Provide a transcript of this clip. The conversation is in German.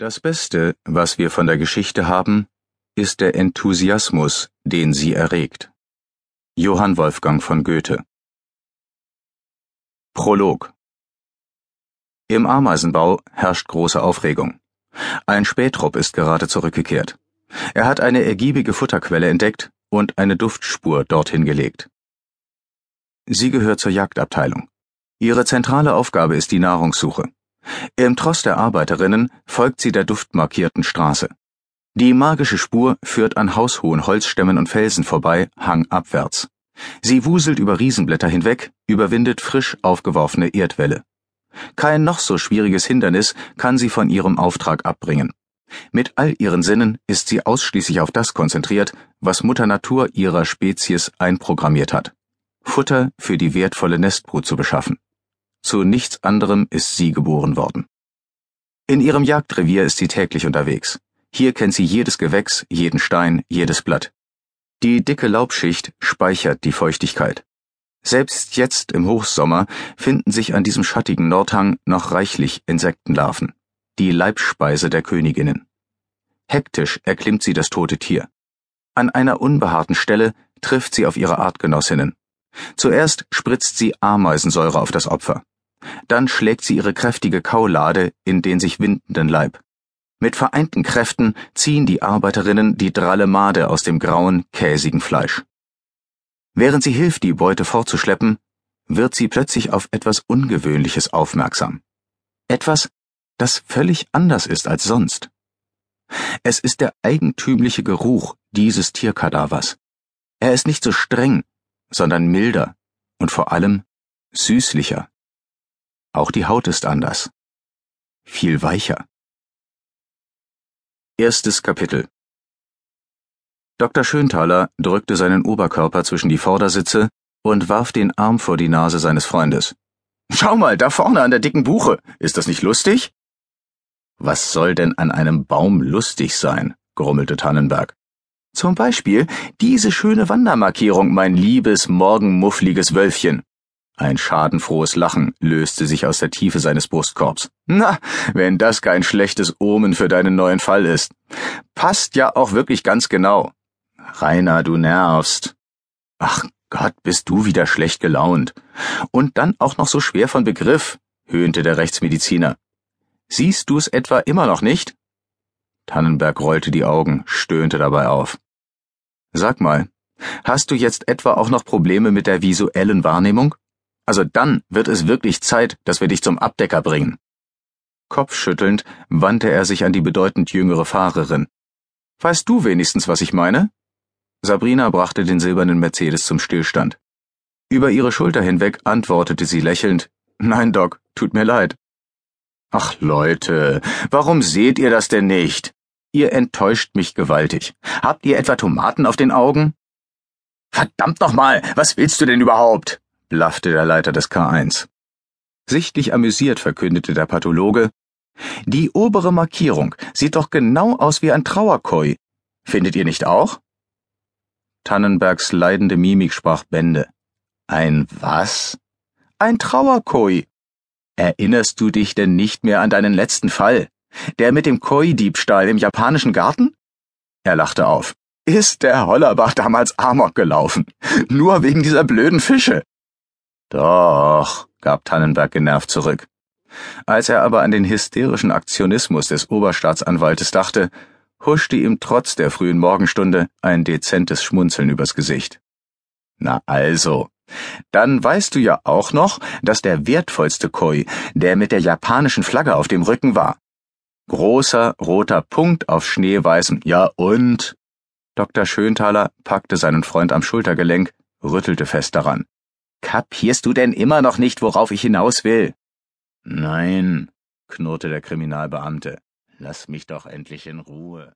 Das Beste, was wir von der Geschichte haben, ist der Enthusiasmus, den sie erregt. Johann Wolfgang von Goethe Prolog Im Ameisenbau herrscht große Aufregung. Ein Spähtrupp ist gerade zurückgekehrt. Er hat eine ergiebige Futterquelle entdeckt und eine Duftspur dorthin gelegt. Sie gehört zur Jagdabteilung. Ihre zentrale Aufgabe ist die Nahrungssuche. Im Tross der Arbeiterinnen folgt sie der duftmarkierten Straße. Die magische Spur führt an haushohen Holzstämmen und Felsen vorbei, hangabwärts. Sie wuselt über Riesenblätter hinweg, überwindet frisch aufgeworfene Erdwälle. Kein noch so schwieriges Hindernis kann sie von ihrem Auftrag abbringen. Mit all ihren Sinnen ist sie ausschließlich auf das konzentriert, was Mutter Natur ihrer Spezies einprogrammiert hat. Futter für die wertvolle Nestbrut zu beschaffen. Zu nichts anderem ist sie geboren worden. In ihrem Jagdrevier ist sie täglich unterwegs. Hier kennt sie jedes Gewächs, jeden Stein, jedes Blatt. Die dicke Laubschicht speichert die Feuchtigkeit. Selbst jetzt im Hochsommer finden sich an diesem schattigen Nordhang noch reichlich Insektenlarven, die Leibspeise der Königinnen. Hektisch erklimmt sie das tote Tier. An einer unbehaarten Stelle trifft sie auf ihre Artgenossinnen. Zuerst spritzt sie Ameisensäure auf das Opfer. Dann schlägt sie ihre kräftige Kaulade in den sich windenden Leib. Mit vereinten Kräften ziehen die Arbeiterinnen die dralle Made aus dem grauen, käsigen Fleisch. Während sie hilft, die Beute fortzuschleppen, wird sie plötzlich auf etwas Ungewöhnliches aufmerksam. Etwas, das völlig anders ist als sonst. Es ist der eigentümliche Geruch dieses Tierkadavers. Er ist nicht so streng, sondern milder und vor allem süßlicher. Auch die Haut ist anders. Viel weicher. Erstes Kapitel Dr. Schönthaler drückte seinen Oberkörper zwischen die Vordersitze und warf den Arm vor die Nase seines Freundes. Schau mal, da vorne an der dicken Buche. Ist das nicht lustig? Was soll denn an einem Baum lustig sein? grummelte Tannenberg. Zum Beispiel diese schöne Wandermarkierung, mein liebes, morgenmuffliges Wölfchen. Ein schadenfrohes Lachen löste sich aus der Tiefe seines Brustkorbs. Na, wenn das kein schlechtes Omen für deinen neuen Fall ist. Passt ja auch wirklich ganz genau. Rainer, du nervst. Ach Gott, bist du wieder schlecht gelaunt. Und dann auch noch so schwer von Begriff, höhnte der Rechtsmediziner. Siehst du es etwa immer noch nicht? Tannenberg rollte die Augen, stöhnte dabei auf. Sag mal, hast du jetzt etwa auch noch Probleme mit der visuellen Wahrnehmung? Also dann wird es wirklich Zeit, dass wir dich zum Abdecker bringen. Kopfschüttelnd wandte er sich an die bedeutend jüngere Fahrerin. Weißt du wenigstens, was ich meine? Sabrina brachte den silbernen Mercedes zum Stillstand. Über ihre Schulter hinweg antwortete sie lächelnd Nein, Doc, tut mir leid. Ach Leute, warum seht ihr das denn nicht? Ihr enttäuscht mich gewaltig. Habt ihr etwa Tomaten auf den Augen? Verdammt nochmal, was willst du denn überhaupt? Blaffte der Leiter des K1. Sichtlich amüsiert verkündete der Pathologe, die obere Markierung sieht doch genau aus wie ein Trauerkoi. Findet ihr nicht auch? Tannenbergs leidende Mimik sprach Bände. Ein was? Ein Trauerkoi. Erinnerst du dich denn nicht mehr an deinen letzten Fall? Der mit dem Koi-Diebstahl im japanischen Garten? Er lachte auf. Ist der Hollerbach damals Amok gelaufen? Nur wegen dieser blöden Fische. Doch, gab Tannenberg genervt zurück. Als er aber an den hysterischen Aktionismus des Oberstaatsanwaltes dachte, huschte ihm trotz der frühen Morgenstunde ein dezentes Schmunzeln übers Gesicht. Na also, dann weißt du ja auch noch, dass der wertvollste Koi der mit der japanischen Flagge auf dem Rücken war. Großer roter Punkt auf schneeweißem Ja und Dr. Schönthaler packte seinen Freund am Schultergelenk, rüttelte fest daran. Kapierst du denn immer noch nicht, worauf ich hinaus will? Nein, knurrte der Kriminalbeamte. Lass mich doch endlich in Ruhe.